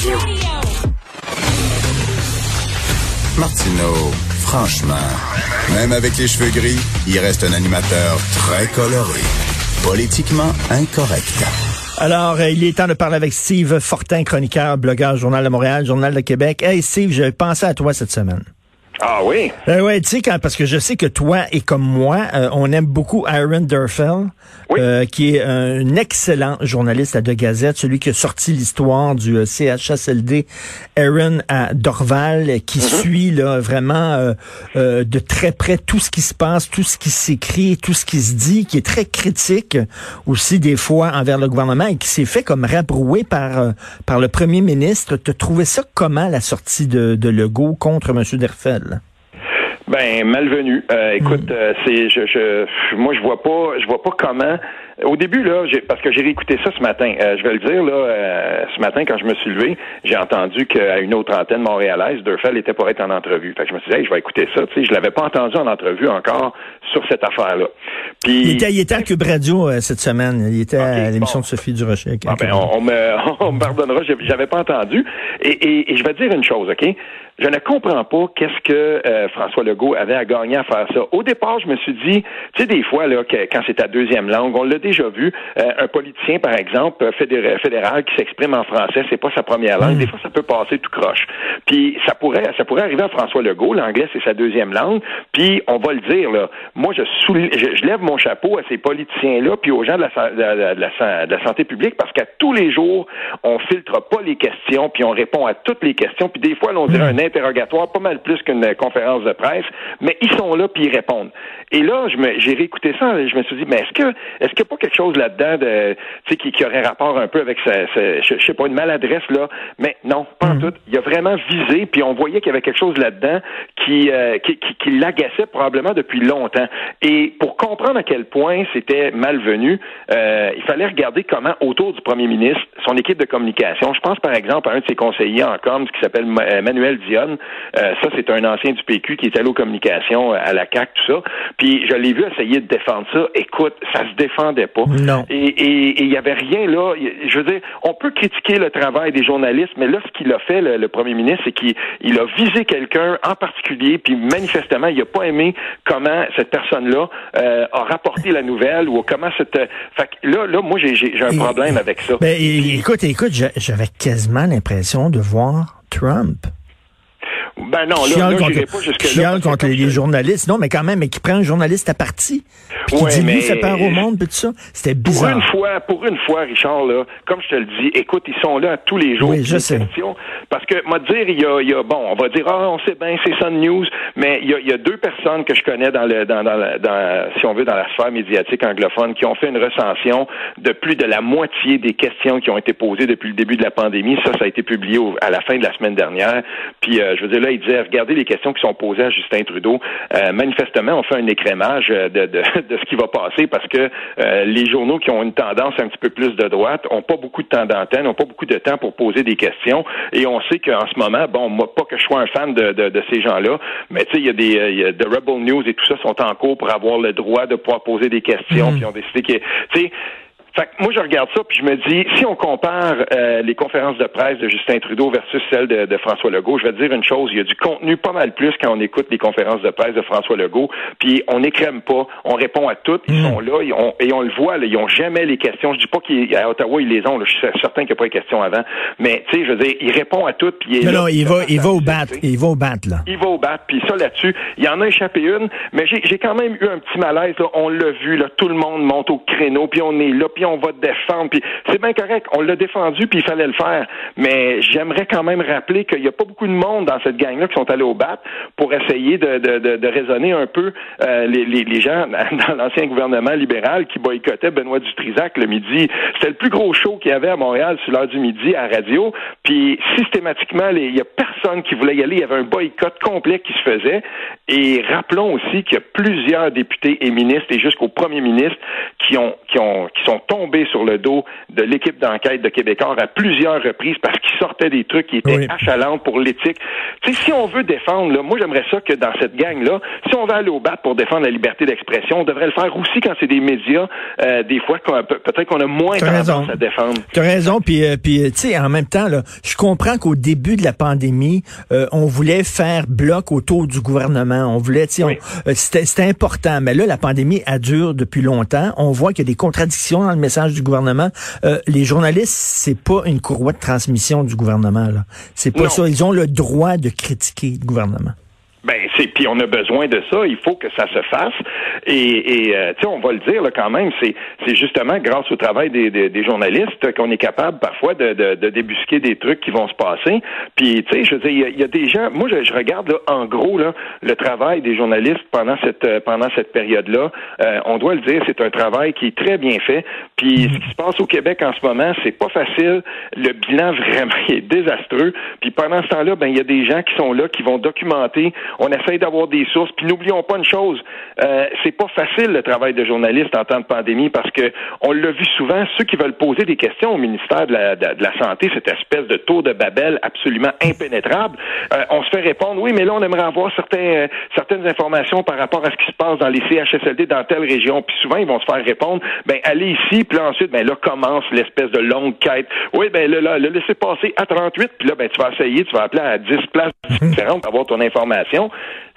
Radio. Martineau, franchement, même avec les cheveux gris, il reste un animateur très coloré. Politiquement incorrect. Alors, euh, il est temps de parler avec Steve Fortin, chroniqueur, blogueur, Journal de Montréal, Journal de Québec. Hey Steve, j'ai pensé à toi cette semaine. Ah oui? Euh, ouais, tu sais, quand, parce que je sais que toi et comme moi, euh, on aime beaucoup Aaron Durfell, euh, qui est un excellent journaliste à De Gazette, celui qui a sorti l'histoire du euh, CHSLD Aaron à Dorval, qui Mm-hmm. suit là vraiment de très près tout ce qui se passe, tout ce qui s'écrit, tout ce qui se dit, qui est très critique aussi des fois envers le gouvernement et qui s'est fait comme rabroué par par le premier ministre. T'as trouvé ça comment la sortie de, de Legault contre M. Durfell? Ben malvenu. Euh, écoute, euh, c'est je, je moi je vois pas je vois pas comment. Au début là, j'ai, parce que j'ai réécouté ça ce matin. euh, je vais le dire là, euh, ce matin quand je me suis levé, j'ai entendu qu'à une autre antenne montréalaise, Durfell était pour être en entrevue. Fait que je me suis dit, hey, je vais écouter ça. Tu sais, je l'avais pas entendu en entrevue encore sur cette affaire-là. Puis Il était, il était à Cube Radio euh, cette semaine. Il était à l'émission bon. de Sophie Durocher. Ah ben, on, on me, on me pardonnera, j'avais- pas entendu. Et, et- et je vais dire une chose, OK? Je ne comprends pas qu'est-ce que François Legault avait à gagner à faire ça. Au départ, je me suis dit, tu sais, des fois, là, que, quand c'est ta deuxième langue, on l'a déjà vu, euh, un politicien, par exemple, fédéral, qui s'exprime en français, c'est pas sa première langue. Des fois, ça peut passer tout croche. Puis ça pourrait, ça pourrait arriver à François Legault. L'anglais, c'est sa deuxième langue. Puis on va le dire, là. Moi, je, souli- je, je lève mon chapeau à ces politiciens-là, puis aux gens de la, sa- de la- de la sa- de la santé publique, parce qu'à tous les jours, on filtre pas les questions, puis on répond à toutes les questions. Puis des fois, là, on dirait un interrogatoire, pas mal plus qu'une conférence de presse, mais ils sont là, puis ils répondent. Et là, j'ai réécouté ça, et je me suis dit, mais est-ce que, est-ce qu'il n'y a pas quelque chose là-dedans de, tu sais, qui, qui aurait rapport un peu avec sa, sa- je, je sais pas, une maladresse là, mais non, pas en tout. Il a vraiment visé, puis on voyait qu'il y avait quelque chose là-dedans qui, euh, qui, qui, qui l'agaçait probablement depuis longtemps. Et pour comprendre à quel point c'était malvenu, euh, il fallait regarder comment autour du premier ministre, son équipe de communication, je pense par exemple à un de ses conseillers en com, qui s'appelle euh, Manuel Dionne. Euh, ça, c'est un ancien du PQ qui est allé aux communications euh, à la CAC, tout ça. Puis je l'ai vu essayer de défendre ça. Écoute, ça se défendait pas. Non. Et il y avait rien là. Je veux dire, on peut critiquer le travail des journalistes, mais là, ce qu'il a fait, le, le premier ministre, c'est qu'il il a visé quelqu'un en particulier, puis manifestement, il a pas aimé comment cette personne-là euh, a rapporté la nouvelle ou comment cette. Fait que là, là, moi, j'ai un Et- problème avec ça. Ben, écoute, écoute, j'a- j'avais quasiment l'impression de voir Trump. Ben non, là, là, contre, pas jusque-là. chiale parce que contre les, les journalistes. Non, mais quand même, mais qui prend un journaliste à partie. Puis qui dit, lui, mais- fait peur au monde, puis tout ça. C'était Pour bizarre. une fois, pour une fois, Richard, là, comme je te le dis, écoute, ils sont là tous les jours. Oui, je sais. questions- parce que, moi, dire, il y a, il y a, bon, on va dire, ah, on sait bien, c'est Sun News, mais il y a, il y a deux personnes que je connais dans le, dans, dans, la- dans, si on veut, dans la sphère médiatique anglophone, qui ont fait une recension de plus de la moitié des questions qui ont été posées depuis le début de la pandémie. Ça, ça a été publié au- à la fin de la semaine dernière. Puis, euh, je veux dire, là, ils disaient, regardez les questions qui sont posées à Justin Trudeau. Euh, manifestement, on fait un écrémage euh, de, de, de ce qui va passer parce que euh, les journaux qui ont une tendance un petit peu plus de droite ont pas beaucoup de temps d'antenne, ont pas beaucoup de temps pour poser des questions. Et on sait qu'en ce moment, bon, moi, pas que je sois un fan de, de, de ces gens-là, mais tu sais, il y a des il y a Rebel News et tout ça sont en cours pour avoir le droit de pouvoir poser des questions. Puis ils ont décidé que, tu sais, fait que moi, je regarde ça, puis je me dis, si on compare euh, les conférences de presse de Justin Trudeau versus celles de, de François Legault, je vais te dire une chose, il y a du contenu pas mal plus quand on écoute les conférences de presse de François Legault, puis on n'écrème pas, on répond à toutes, ils sont là, ils ont- et on le voit, là, ils ont jamais les questions. Je dis pas qu'à Ottawa, ils les ont, là, je suis certain qu'il n'y a pas les questions avant, mais tu sais, je veux dire, il répond à toutes, puis il est là, non, il va, il va au bat. Il va au bat, là. Il va au bat, puis ça là-dessus, il y en a échappé une, mais j'ai j'ai quand même eu un petit malaise, là. on l'a vu, là, tout le monde monte au créneau, puis on est là, on va défendre, puis c'est bien correct, on l'a défendu, puis il fallait le faire, mais j'aimerais quand même rappeler qu'il n'y a pas beaucoup de monde dans cette gang-là qui sont allés au bat pour essayer de, raisonner un peu euh, les, gens dans l'ancien gouvernement libéral qui boycottaient Benoît Dutrisac le midi. C'était le plus gros show qu'il y avait à Montréal sur l'heure du midi à radio, puis systématiquement, il y a personne personne qui voulait y aller. Il y avait un boycott complet qui se faisait. Et rappelons aussi qu'il y a plusieurs députés et ministres, et jusqu'au premier ministre, qui ont, qui ont, qui sont tombés sur le dos de l'équipe d'enquête de Québécois à plusieurs reprises parce qu'ils sortaient des trucs qui étaient achalants pour l'éthique. Tu sais, si on veut défendre, là, moi j'aimerais ça que dans cette gang-là, si on veut aller au bat pour défendre la liberté d'expression, on devrait le faire aussi quand c'est des médias, euh, des fois peut-être qu'on a moins tendance à défendre. Tu as raison, puis, euh, puis tu sais, en même temps, là, je comprends qu'au début de la pandémie, euh, on voulait faire bloc autour du gouvernement. On voulait, tu sais, c'était important. Mais là, la pandémie a duré depuis longtemps. On voit qu'il y a des contradictions dans le message du gouvernement. les journalistes, c'est pas une courroie de transmission du gouvernement. Là. C'est pas ça. Ils ont le droit de critiquer le gouvernement. Ben c'est puis on a besoin de ça. Il faut que ça se fasse. Et, euh, tu sais, on va le dire là, quand même. C'est c'est justement grâce au travail des, des, journalistes qu'on est capable parfois de, de, de, débusquer des trucs qui vont se passer. Puis tu sais, je veux dire, il y, a des gens. Moi, je, regarde là, en gros là le travail des journalistes pendant cette euh, pendant cette période-là. Euh, on doit le dire, c'est un travail qui est très bien fait. Puis ce qui se passe au Québec en ce moment, c'est pas facile. Le bilan vraiment est désastreux. Puis pendant ce temps-là, ben il y a des gens qui sont là qui vont documenter on essaye d'avoir des sources. Puis n'oublions pas une chose, euh, c'est pas facile le travail de journaliste en temps de pandémie parce que on l'a vu souvent, ceux qui veulent poser des questions au ministère de la, de, la Santé, cette espèce de tour de Babel absolument impénétrable, euh, on se fait répondre, oui, mais là, on aimerait avoir certains, euh, certaines informations par rapport à ce qui se passe dans les CHSLD dans telle région. Puis souvent, ils vont se faire répondre, ben allez ici, puis là, ensuite, ben là commence l'espèce de longue quête. Oui, ben là, là le laisser passer à 38, puis là, ben tu vas essayer, tu vas appeler à 10 places différentes pour avoir ton information.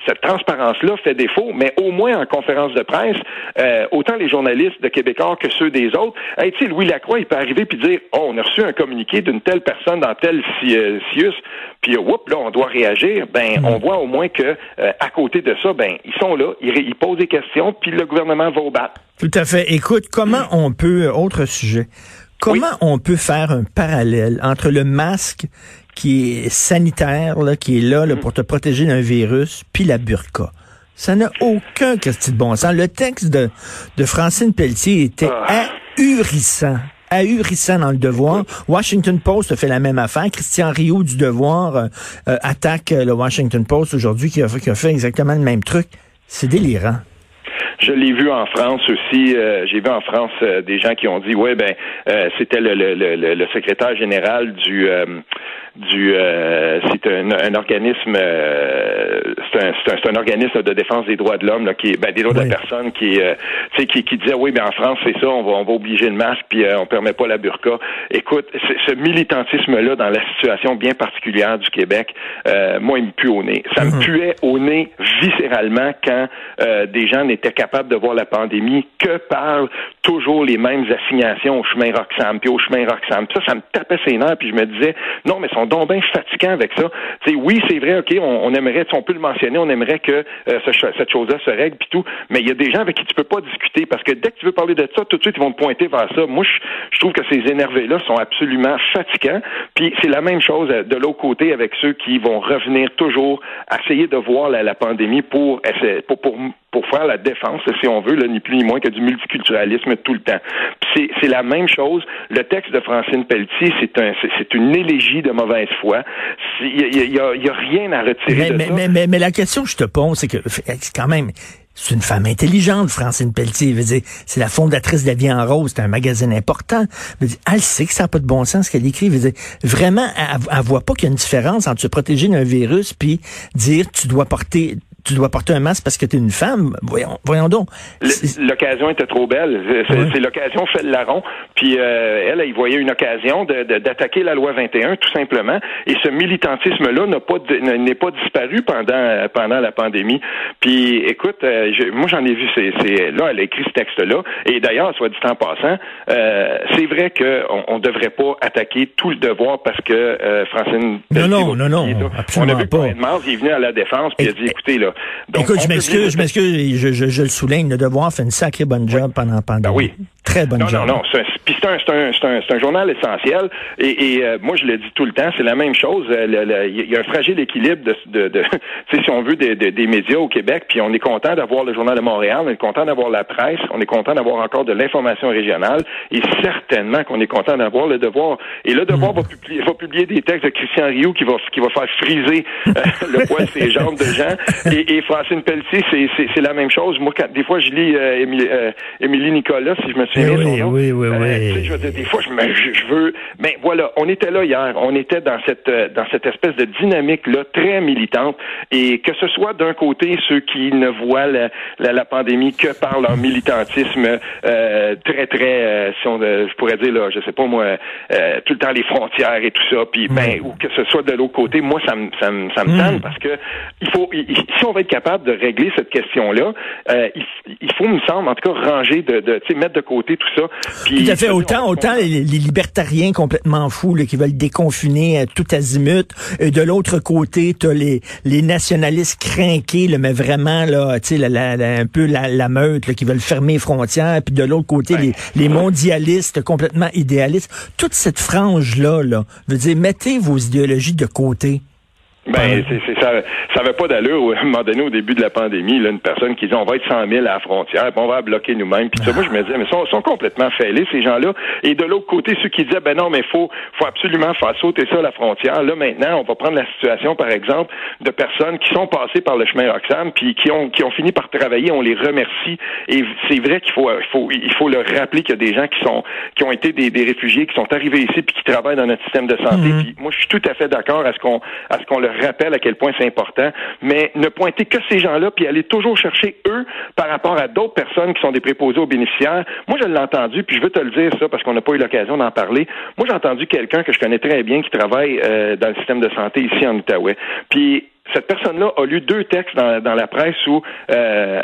Cette transparence-là fait défaut, mais au moins en conférence de presse, euh, autant les journalistes de Québécois que ceux des autres, hey, tu Louis Lacroix, il peut arriver puis dire, oh, on a reçu un communiqué d'une telle personne dans tel euh, sius, puis whoop, là, on doit réagir. Ben, hmm. on voit au moins que euh, à côté de ça, ben, ils sont là, ils, posent des questions, puis le gouvernement va au battre. Tout à fait. Écoute, comment on peut, autre sujet, comment on peut faire un parallèle entre le masque qui est sanitaire, là, qui est là, là pour te protéger d'un virus, puis la burqa. Ça n'a aucun question de bon sens. Le texte de, de Francine Pelletier était ah. ahurissant ahurissant dans le devoir. Washington Post fait la même affaire. Christian Rio du devoir euh, euh, attaque le Washington Post aujourd'hui qui a, qui a fait exactement le même truc. C'est délirant. Je l'ai vu en France aussi. Euh, j'ai vu en France euh, des gens qui ont dit, ouais, ben, euh, c'était le, le, le, le, secrétaire général du du c'est un, un, organisme c'est un, un, un, organisme de défense des droits de l'homme qui est ben, des droits de la personne qui qui, qui disait oui ben en France c'est ça on va on va obliger le masque puis on permet pas la burqa écoute ce militantisme là dans la situation bien particulière du Québec moi il me pue au nez ça me mm-hmm. puait au nez viscéralement quand des gens n'étaient capables de voir la pandémie que par toujours les mêmes assignations au chemin Roxham, puis au chemin Roxham. Ça, ça me tapait ses nerfs, puis je me disais, non, mais ils sont donc bien avec ça. sais, oui, c'est vrai, OK, on, aimerait, on peut le mentionner, on aimerait que euh, cette chose-là se règle, puis tout, mais il y a des gens avec qui tu peux pas discuter, parce que dès que tu veux parler de ça, tout de suite, ils vont te pointer vers ça. Moi, je, trouve que ces énervés-là sont absolument fatigants, puis c'est la même chose euh, de l'autre côté avec ceux qui vont revenir toujours essayer de voir la, pandémie pour, pour, pour, pour faire la défense, si on veut, là, ni plus ni moins que du multiculturalisme tout le temps. C'est la même chose. Le texte de Francine Pelletier, c'est un, c'est une élégie de mauvaise foi. Il y, a, rien à retirer mais, de mais, ça. Mais, mais, la question que je te pose, c'est que quand même, c'est une femme intelligente, Francine Pelletier. C'est la fondatrice de La Vie en Rose, c'est un magazine important. elle sait que ça n'a pas de bon sens ce qu'elle écrit. vraiment, elle, elle voit pas qu'il y a une différence entre se protéger d'un virus puis dire tu dois porter tu dois porter un masque parce que tu es une femme. Voyons, voyons donc. L'occasion était trop belle. C'est l'occasion fait le larron. Puis euh, elle, elle voyait une occasion d'attaquer la loi 21, tout simplement. Et ce militantisme-là n'a pas n'est pas disparu pendant pendant la pandémie. Puis écoute, euh, moi j'en ai vu. C'est là, elle a écrit ce texte-là. Et d'ailleurs, soit dit en passant, euh, c'est vrai qu'on on devrait pas attaquer tout le devoir parce que Francine. Non, non, non, non, On a vu pas. Mars, il est venu à la défense puis il a dit, écoutez là, Écoute, je m'excuse, je m'excuse, je, je, le souligne, le devoir fait une sacrée bonne job pendant la pandémie. Ben oui. Très bonne non, job. Non, non, c'est un, un, journal essentiel. Et, et euh, moi, je le dis tout le temps, c'est la même chose. Euh, il y a un fragile équilibre de, de, de si on veut, des, des médias au Québec. Puis on est content d'avoir le Journal de Montréal, on est content d'avoir la presse, on est content d'avoir encore de l'information régionale. Et certainement qu'on est content d'avoir le devoir. Et le devoir mm. va, publier, va publier des textes de Christian Rioux qui va, qui va faire friser euh, le poil ses jambes de gens. Et, et Francine Pelletier, c'est la même chose. Moi, quand, des fois, je lis Émilie Nicolas, si je me eh oui, oui, oui, euh, oui. je veux dire, des fois, je, je, veux. Mais voilà, on était là hier. On était dans cette euh, dans cette espèce de dynamique là très militante. Et que ce soit d'un côté ceux qui ne voient la, la, pandémie que par leur militantisme euh, très très, si on, je pourrais dire là, je sais pas moi, tout le temps les frontières et tout ça. Puis ben ou que ce soit de l'autre côté, moi ça me ça me ça me tente parce que il faut si on va être capable de régler cette question là, il, il, faut me semble en tout cas ranger de, de mettre de côté tout ça. Puis, tout à fait. Autant, autant les, libertariens complètement fous là, qui veulent déconfiner euh, tout azimut. Et de l'autre côté, tu as les, les nationalistes crainqués, là, mais vraiment là, la, la, un peu la, la meute là, qui veulent fermer les frontières. Puis de l'autre côté, les, les mondialistes complètement idéalistes. Toute cette frange-là, là, veut dire, mettez vos idéologies de côté. Ben, c'est, c'est, ça ça avait pas d'allure à un moment donné au début de la pandémie, là, une personne qui dit on va être 100 000 à la frontière, puis on va bloquer nous-mêmes. Puis moi je me disais mais ils sont, sont complètement fêlés ces gens-là. Et de l'autre côté ceux qui disaient ben non mais faut faut absolument faire sauter ça à la frontière. Là maintenant on va prendre la situation par exemple de personnes qui sont passées par le chemin Roxham puis qui ont qui ont fini par travailler. On les remercie. Et c'est vrai qu'il faut il faut il faut leur rappeler qu'il y a des gens qui sont qui ont été des, des réfugiés qui sont arrivés ici puis qui travaillent dans notre système de santé. Mm-hmm. Puis moi je suis tout à fait d'accord à ce qu'on à ce qu'on leur rappelle à quel point c'est important, mais ne pointer que ces gens-là, puis aller toujours chercher eux par rapport à d'autres personnes qui sont des préposés aux bénéficiaires. Moi, je l'ai entendu, puis je veux te le dire ça parce qu'on n'a pas eu l'occasion d'en parler. Moi, j'ai entendu quelqu'un que je connais très bien qui travaille euh, dans le système de santé ici en Outaouais. Puis cette personne-là a lu deux textes dans, dans la presse où euh,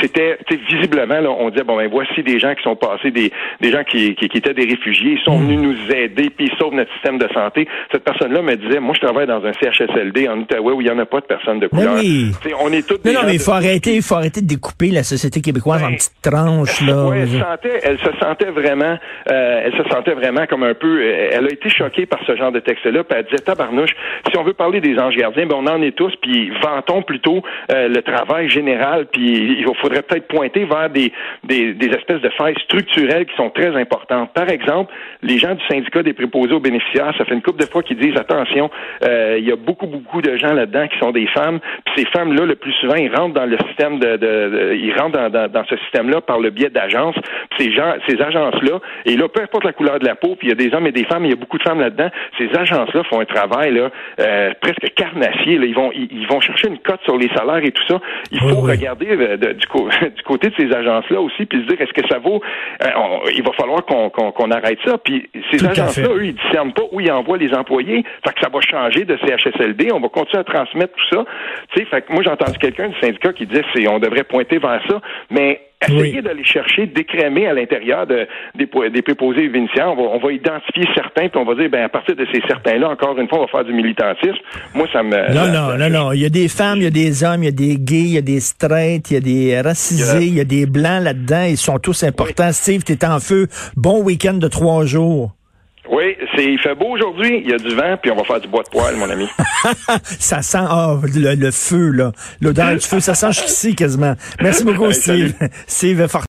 c'était visiblement, là, on disait, bon, ben voici des gens qui sont passés, des, des gens qui, qui, étaient des réfugiés, ils sont hmm. venus nous aider, puis ils sauvent notre système de santé. Cette personne-là me disait, moi, je travaille dans un CHSLD en Outaouais où il n'y en a pas de personnes de couleur. Oui. on est toutes Non, non, mais il faut arrêter, il faut arrêter de découper la société québécoise en ben, petites tranches, là. elle, sentait, elle se sentait vraiment, euh, elle se sentait vraiment comme un peu, elle a été choquée par ce genre de texte-là, puis elle disait, tabarnouche, si on veut parler des anges gardiens, ben on en est puis vantons plutôt euh, le travail général, puis il faudrait peut-être pointer vers des, espèces de failles structurelles qui sont très importantes. Par exemple, les gens du syndicat des préposés aux bénéficiaires, ça fait une couple de fois qu'ils disent attention, euh, il y a beaucoup, beaucoup de gens là-dedans qui sont des femmes, puis ces femmes-là, le plus souvent, ils rentrent dans le système de, de, ils rentrent dans, dans, ce système-là par le biais d'agences, ces gens, ces agences-là, et là, peu importe la couleur de la peau, puis il y a des hommes et des femmes, il y a beaucoup de femmes là-dedans, ces agences-là font un travail là, euh, presque carnassier, là, ils vont ils, vont chercher une cote sur les salaires et tout ça. Il faut regarder euh, du, du, côté de ces agences-là aussi, puis se dire est-ce que ça vaut. Euh, il va falloir qu'on arrête ça. Puis ces agences-là, eux, ils discernent pas où ils envoient les employés. Fait que ça va changer de CHSLD. On va continuer à transmettre tout ça. Tu sais, fait que moi j'ai entendu quelqu'un du syndicat qui disait c'est on devrait pointer vers ça, mais essayer d'aller chercher, d'écrémer à l'intérieur de, des, des préposés bénéficiaires. On va, on va identifier certains, puis on va dire, ben à partir de ces certains-là, encore une fois, on va faire du militantisme. Moi, ça me... Non, non, non, non. Il y a des femmes, il y a des hommes, il y a des gays, il y a des straights, il y a des racisés, il y a, des blancs là-dedans. Ils sont tous importants. Steve, tu es en feu. Bon week-end de trois jours. Oui, c'est il fait beau aujourd'hui, il y a du vent, puis on va faire du bois de poêle, mon ami. ça sent oh, le, feu, là. L'odeur du feu, ça sent jusqu'ici quasiment. Merci beaucoup, Steve. Steve